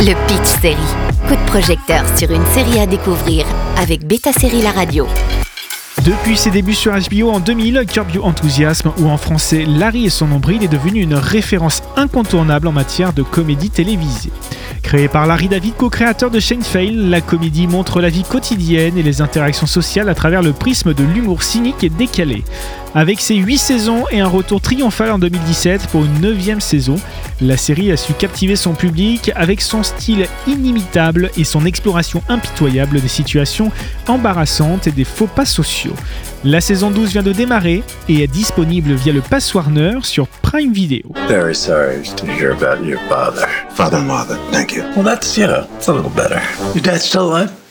Le Pitch Série. Coup de projecteur sur une série à découvrir avec Beta Série La Radio. Depuis ses débuts sur HBO en 2000, Curb Your Enthusiasm, ou en français Larry et son nombril, est devenu une référence incontournable en matière de comédie télévisée. Créée par Larry David, co-créateur de Fail, la comédie montre la vie quotidienne et les interactions sociales à travers le prisme de l'humour cynique et décalé. Avec ses 8 saisons et un retour triomphal en 2017 pour une 9 saison, la série a su captiver son public avec son style inimitable et son exploration impitoyable des situations embarrassantes et des faux pas sociaux. La saison 12 vient de démarrer et est disponible via le Pass Warner sur Prime Video. Very sorry to hear about your father. Father and mother, thank you. Well, that's, you know, it's a little better. Your dad's still alive?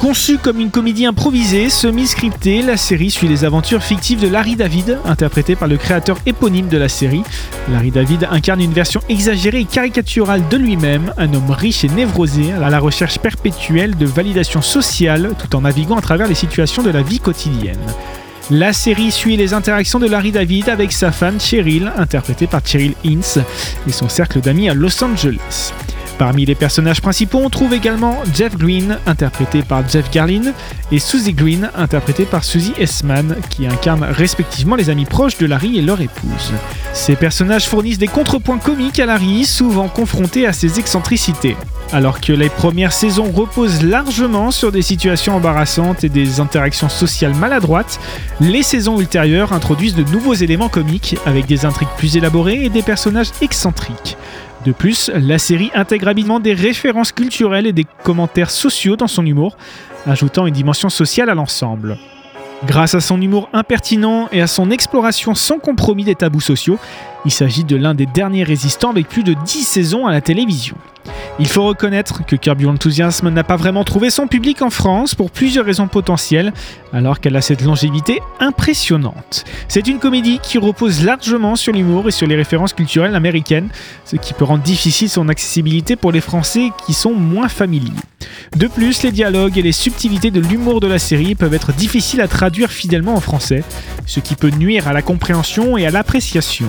Conçue comme une comédie improvisée, semi-scriptée, la série suit les aventures fictives de Larry David, interprété par le créateur éponyme de la série. Larry David incarne une version exagérée et caricaturale de lui-même, un homme riche et névrosé à la recherche perpétuelle de validation sociale tout en naviguant à travers les situations de la vie quotidienne. La série suit les interactions de Larry David avec sa femme Cheryl, interprétée par Cheryl Ince, et son cercle d'amis à Los Angeles. Parmi les personnages principaux, on trouve également Jeff Green, interprété par Jeff Garlin, et Susie Green, interprétée par Susie Essman, qui incarnent respectivement les amis proches de Larry et leur épouse. Ces personnages fournissent des contrepoints comiques à Larry, souvent confronté à ses excentricités. Alors que les premières saisons reposent largement sur des situations embarrassantes et des interactions sociales maladroites, les saisons ultérieures introduisent de nouveaux éléments comiques avec des intrigues plus élaborées et des personnages excentriques. De plus, la série intègre habilement des références culturelles et des commentaires sociaux dans son humour, ajoutant une dimension sociale à l'ensemble. Grâce à son humour impertinent et à son exploration sans compromis des tabous sociaux, il s'agit de l'un des derniers résistants avec plus de 10 saisons à la télévision. Il faut reconnaître que Curb Your n'a pas vraiment trouvé son public en France pour plusieurs raisons potentielles, alors qu'elle a cette longévité impressionnante. C'est une comédie qui repose largement sur l'humour et sur les références culturelles américaines, ce qui peut rendre difficile son accessibilité pour les Français qui sont moins familiers. De plus, les dialogues et les subtilités de l'humour de la série peuvent être difficiles à traduire fidèlement en français, ce qui peut nuire à la compréhension et à l'appréciation.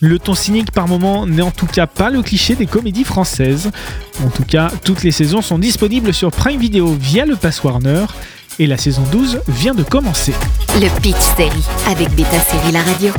Le ton cynique par moment n'est en tout cas pas le cliché des comédies françaises. En tout cas, toutes les saisons sont disponibles sur Prime Video via le Pass Warner et la saison 12 vient de commencer. Le Pitch Série avec Beta Série La Radio.